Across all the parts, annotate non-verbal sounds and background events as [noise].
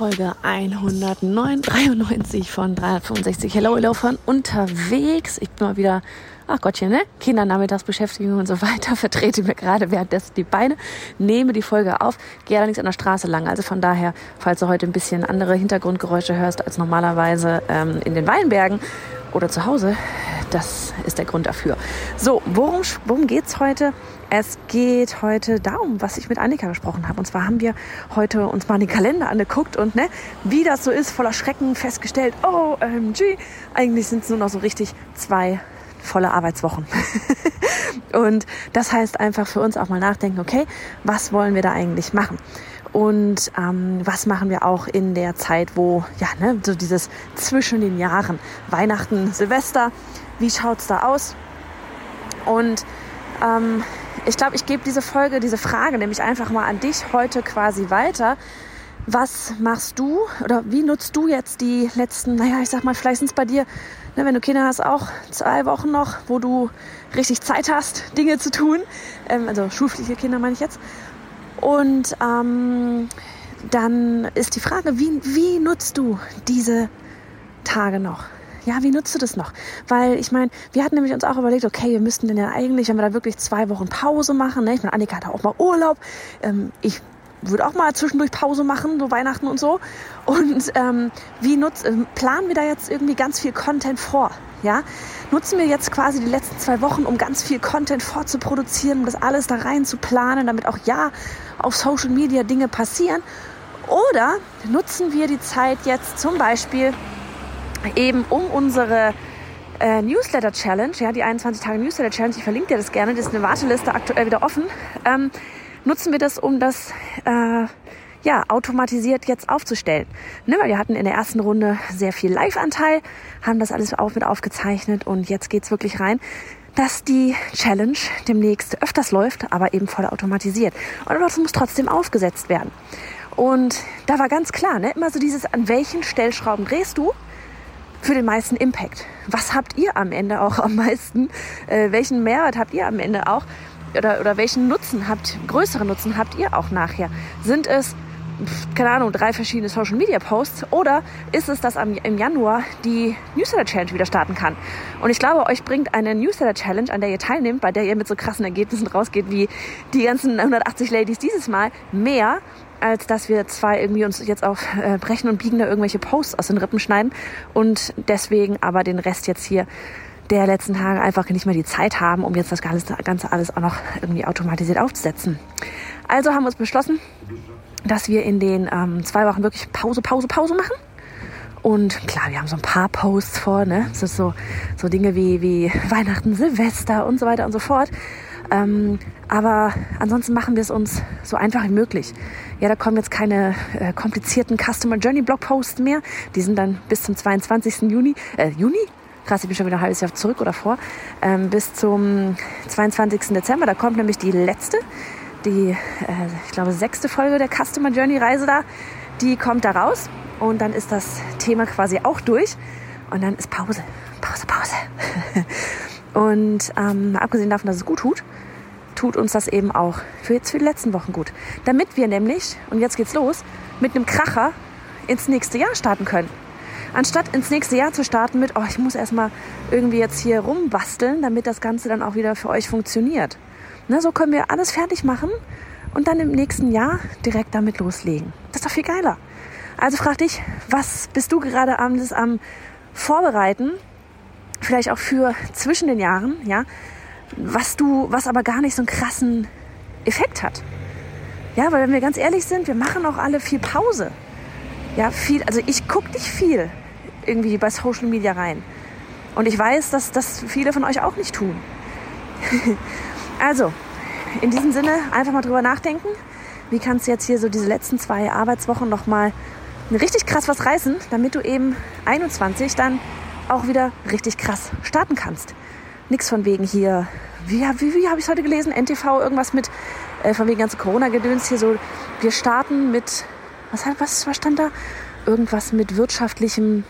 Folge 193 von 365 Hello Hello von unterwegs. Ich bin mal wieder ach Gottchen, ne? Kindernachmittagsbeschäftigung und so weiter, [laughs] vertrete mir gerade währenddessen die Beine, nehme die Folge auf, gehe allerdings an der Straße lang. Also von daher, falls du heute ein bisschen andere Hintergrundgeräusche hörst als normalerweise ähm, in den Weinbergen oder zu Hause, das ist der Grund dafür. So, worum, worum geht's heute? Es geht heute darum, was ich mit Annika besprochen habe. Und zwar haben wir heute uns mal den Kalender angeguckt und ne, wie das so ist, voller Schrecken festgestellt, oh, OMG, eigentlich sind es nur noch so richtig zwei volle Arbeitswochen. [laughs] und das heißt einfach für uns auch mal nachdenken, okay, was wollen wir da eigentlich machen? Und ähm, was machen wir auch in der Zeit, wo, ja, ne, so dieses zwischen den Jahren, Weihnachten, Silvester, wie schaut's da aus? Und ähm, ich glaube, ich gebe diese Folge, diese Frage nämlich einfach mal an dich heute quasi weiter. Was machst du oder wie nutzt du jetzt die letzten, naja, ich sag mal, vielleicht sind es bei dir Ne, wenn du Kinder hast, auch zwei Wochen noch, wo du richtig Zeit hast, Dinge zu tun. Ähm, also schulpflichtige Kinder meine ich jetzt. Und ähm, dann ist die Frage, wie, wie nutzt du diese Tage noch? Ja, wie nutzt du das noch? Weil ich meine, wir hatten nämlich uns auch überlegt, okay, wir müssten denn ja eigentlich, wenn wir da wirklich zwei Wochen Pause machen, ne? ich meine, Annika hat auch mal Urlaub, ähm, ich würde auch mal zwischendurch Pause machen, so Weihnachten und so. Und ähm, wie nutz, äh, planen wir da jetzt irgendwie ganz viel Content vor? Ja, nutzen wir jetzt quasi die letzten zwei Wochen, um ganz viel Content vorzuproduzieren, um das alles da rein zu planen, damit auch ja auf Social Media Dinge passieren? Oder nutzen wir die Zeit jetzt zum Beispiel eben um unsere äh, Newsletter Challenge, ja, die 21 Tage Newsletter Challenge, ich verlinke dir das gerne, das ist eine Warteliste aktuell wieder offen. Ähm, nutzen wir das, um das äh, ja, automatisiert jetzt aufzustellen. Ne, weil wir hatten in der ersten Runde sehr viel Live-Anteil, haben das alles auch mit aufgezeichnet und jetzt geht's wirklich rein, dass die Challenge demnächst öfters läuft, aber eben voll automatisiert. Und das muss trotzdem aufgesetzt werden. Und da war ganz klar, ne, immer so dieses, an welchen Stellschrauben drehst du für den meisten Impact? Was habt ihr am Ende auch am meisten? Äh, welchen Mehrwert habt ihr am Ende auch? oder, oder welchen Nutzen habt, größeren Nutzen habt ihr auch nachher? Sind es, keine Ahnung, drei verschiedene Social Media Posts oder ist es, dass am, im Januar die Newsletter Challenge wieder starten kann? Und ich glaube, euch bringt eine Newsletter Challenge, an der ihr teilnehmt, bei der ihr mit so krassen Ergebnissen rausgeht wie die ganzen 180 Ladies dieses Mal, mehr als dass wir zwei irgendwie uns jetzt auf äh, Brechen und Biegen da irgendwelche Posts aus den Rippen schneiden und deswegen aber den Rest jetzt hier der letzten Tage einfach nicht mehr die Zeit haben, um jetzt das Ganze alles auch noch irgendwie automatisiert aufzusetzen. Also haben wir uns beschlossen, dass wir in den ähm, zwei Wochen wirklich Pause, Pause, Pause machen. Und klar, wir haben so ein paar Posts vor, ne? Ist so, so Dinge wie, wie Weihnachten, Silvester und so weiter und so fort. Ähm, aber ansonsten machen wir es uns so einfach wie möglich. Ja, da kommen jetzt keine äh, komplizierten Customer Journey Blog Posts mehr. Die sind dann bis zum 22. Juni, äh, Juni? krass, ich bin schon wieder ein halbes Jahr zurück oder vor, ähm, bis zum 22. Dezember. Da kommt nämlich die letzte, die, äh, ich glaube, sechste Folge der Customer Journey Reise da. Die kommt da raus und dann ist das Thema quasi auch durch und dann ist Pause, Pause, Pause. [laughs] und ähm, abgesehen davon, dass es gut tut, tut uns das eben auch für jetzt für die letzten Wochen gut. Damit wir nämlich, und jetzt geht's los, mit einem Kracher ins nächste Jahr starten können anstatt ins nächste Jahr zu starten mit, oh, ich muss erstmal irgendwie jetzt hier rumbasteln, damit das Ganze dann auch wieder für euch funktioniert. Ne, so können wir alles fertig machen und dann im nächsten Jahr direkt damit loslegen. Das ist doch viel geiler. Also frag dich, was bist du gerade am, am Vorbereiten? Vielleicht auch für zwischen den Jahren, ja? Was du, was aber gar nicht so einen krassen Effekt hat. Ja, weil wenn wir ganz ehrlich sind, wir machen auch alle viel Pause. Ja, viel, also ich gucke nicht viel irgendwie bei Social Media rein. Und ich weiß, dass das viele von euch auch nicht tun. [laughs] also, in diesem Sinne einfach mal drüber nachdenken. Wie kannst du jetzt hier so diese letzten zwei Arbeitswochen nochmal richtig krass was reißen, damit du eben 21 dann auch wieder richtig krass starten kannst. Nichts von wegen hier, wie, wie, wie habe ich es heute gelesen? NTV, irgendwas mit, äh, von wegen ganzen Corona-Gedöns hier so. Wir starten mit, was, was, was stand da? Irgendwas mit wirtschaftlichem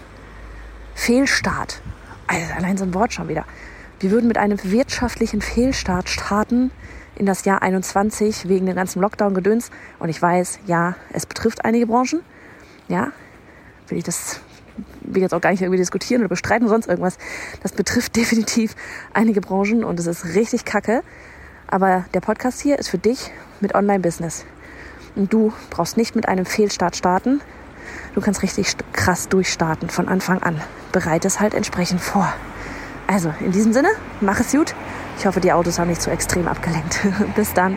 Fehlstart. Also allein so ein Wort schon wieder. Wir würden mit einem wirtschaftlichen Fehlstart starten in das Jahr 21 wegen dem ganzen Lockdown-Gedöns. Und ich weiß, ja, es betrifft einige Branchen. Ja, will ich das will jetzt auch gar nicht irgendwie diskutieren oder bestreiten oder sonst irgendwas. Das betrifft [laughs] definitiv einige Branchen und es ist richtig kacke. Aber der Podcast hier ist für dich mit Online-Business. Und du brauchst nicht mit einem Fehlstart starten. Du kannst richtig krass durchstarten von Anfang an. Bereite es halt entsprechend vor. Also, in diesem Sinne, mach es gut. Ich hoffe, die Autos haben nicht zu so extrem abgelenkt. [laughs] Bis dann.